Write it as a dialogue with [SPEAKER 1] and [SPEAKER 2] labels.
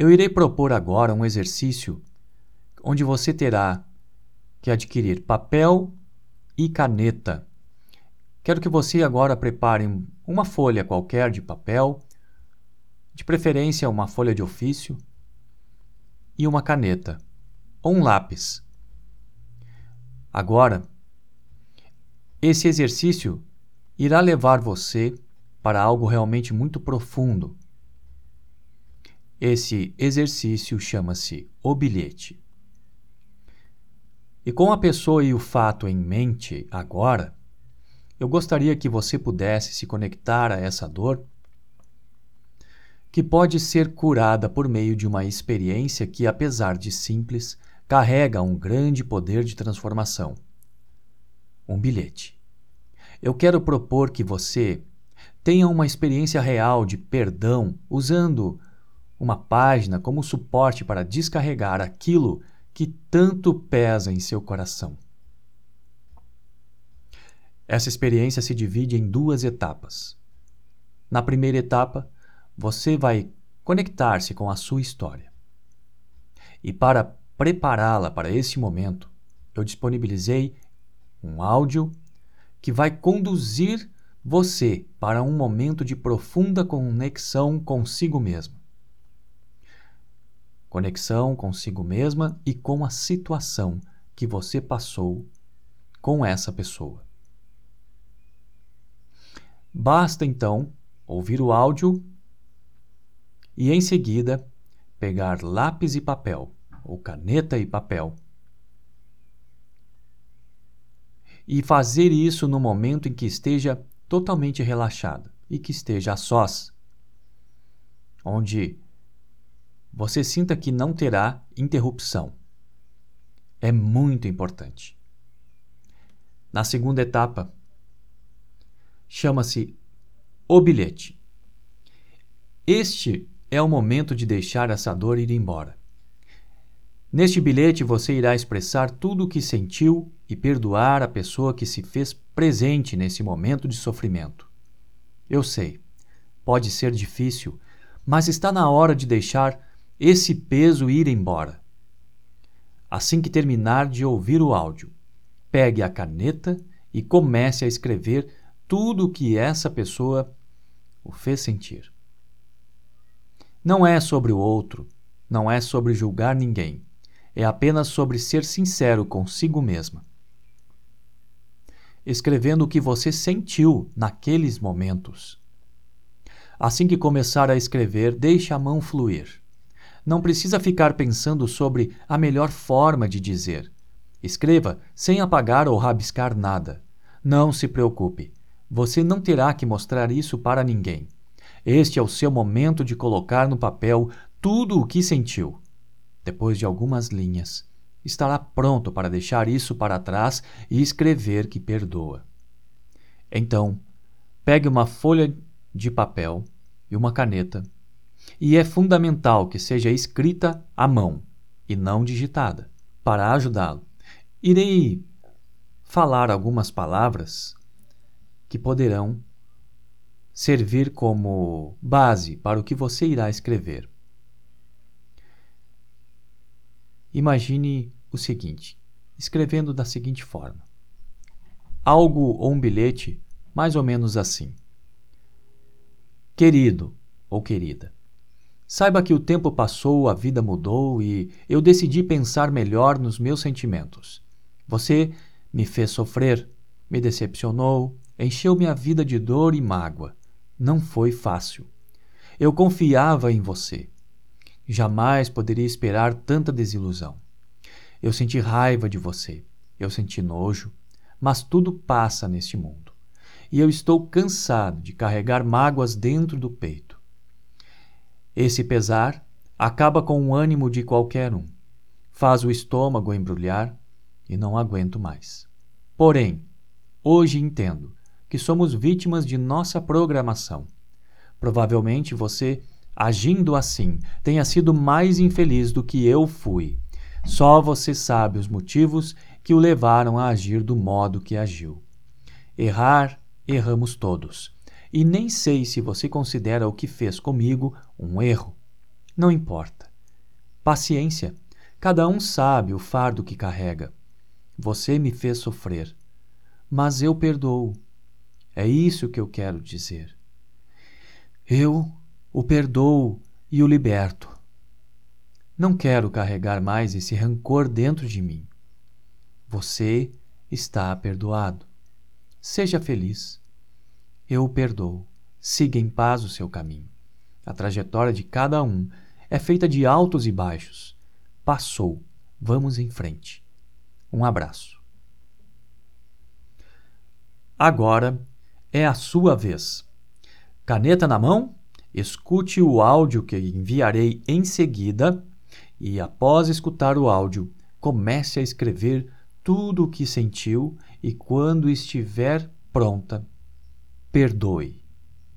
[SPEAKER 1] Eu irei propor agora um exercício onde você terá que adquirir papel e caneta. Quero que você agora prepare uma folha qualquer de papel, de preferência uma folha de ofício, e uma caneta ou um lápis. Agora, esse exercício irá levar você para algo realmente muito profundo. Esse exercício chama-se o bilhete. E com a pessoa e o fato em mente agora, eu gostaria que você pudesse se conectar a essa dor que pode ser curada por meio de uma experiência que, apesar de simples, carrega um grande poder de transformação. Um bilhete. Eu quero propor que você tenha uma experiência real de perdão usando uma página como suporte para descarregar aquilo que tanto pesa em seu coração. Essa experiência se divide em duas etapas. Na primeira etapa, você vai conectar-se com a sua história. E para prepará-la para esse momento, eu disponibilizei um áudio que vai conduzir você para um momento de profunda conexão consigo mesmo. Conexão consigo mesma e com a situação que você passou com essa pessoa. Basta então ouvir o áudio e em seguida pegar lápis e papel, ou caneta e papel, e fazer isso no momento em que esteja totalmente relaxada e que esteja a sós, onde você sinta que não terá interrupção. É muito importante. Na segunda etapa, chama-se o bilhete. Este é o momento de deixar essa dor ir embora. Neste bilhete você irá expressar tudo o que sentiu e perdoar a pessoa que se fez presente nesse momento de sofrimento. Eu sei, pode ser difícil, mas está na hora de deixar esse peso ir embora. Assim que terminar de ouvir o áudio, pegue a caneta e comece a escrever tudo o que essa pessoa o fez sentir. Não é sobre o outro, não é sobre julgar ninguém, é apenas sobre ser sincero consigo mesma. Escrevendo o que você sentiu naqueles momentos. Assim que começar a escrever, deixe a mão fluir. Não precisa ficar pensando sobre a melhor forma de dizer. Escreva sem apagar ou rabiscar nada. Não se preocupe. Você não terá que mostrar isso para ninguém. Este é o seu momento de colocar no papel tudo o que sentiu. Depois de algumas linhas, estará pronto para deixar isso para trás e escrever que perdoa. Então, pegue uma folha de papel e uma caneta, e é fundamental que seja escrita à mão e não digitada. Para ajudá-lo, irei falar algumas palavras que poderão servir como base para o que você irá escrever. Imagine o seguinte, escrevendo da seguinte forma: algo ou um bilhete mais ou menos assim. Querido ou querida, saiba que o tempo passou, a vida mudou e eu decidi pensar melhor nos meus sentimentos. Você me fez sofrer, me decepcionou, encheu minha vida de dor e mágoa não foi fácil. Eu confiava em você. Jamais poderia esperar tanta desilusão. Eu senti raiva de você. Eu senti nojo. Mas tudo passa neste mundo. E eu estou cansado de carregar mágoas dentro do peito. Esse pesar acaba com o ânimo de qualquer um. Faz o estômago embrulhar e não aguento mais. Porém, hoje entendo que somos vítimas de nossa programação. Provavelmente você, agindo assim, tenha sido mais infeliz do que eu fui. Só você sabe os motivos que o levaram a agir do modo que agiu. Errar, erramos todos. E nem sei se você considera o que fez comigo um erro. Não importa. Paciência. Cada um sabe o fardo que carrega. Você me fez sofrer, mas eu perdoo. É isso que eu quero dizer. Eu o perdoo e o liberto. Não quero carregar mais esse rancor dentro de mim. Você está perdoado. Seja feliz. Eu o perdoo. Siga em paz o seu caminho. A trajetória de cada um é feita de altos e baixos. Passou. Vamos em frente. Um abraço. Agora é a sua vez. Caneta na mão? Escute o áudio que enviarei em seguida e, após escutar o áudio, comece a escrever tudo o que sentiu e, quando estiver pronta, perdoe.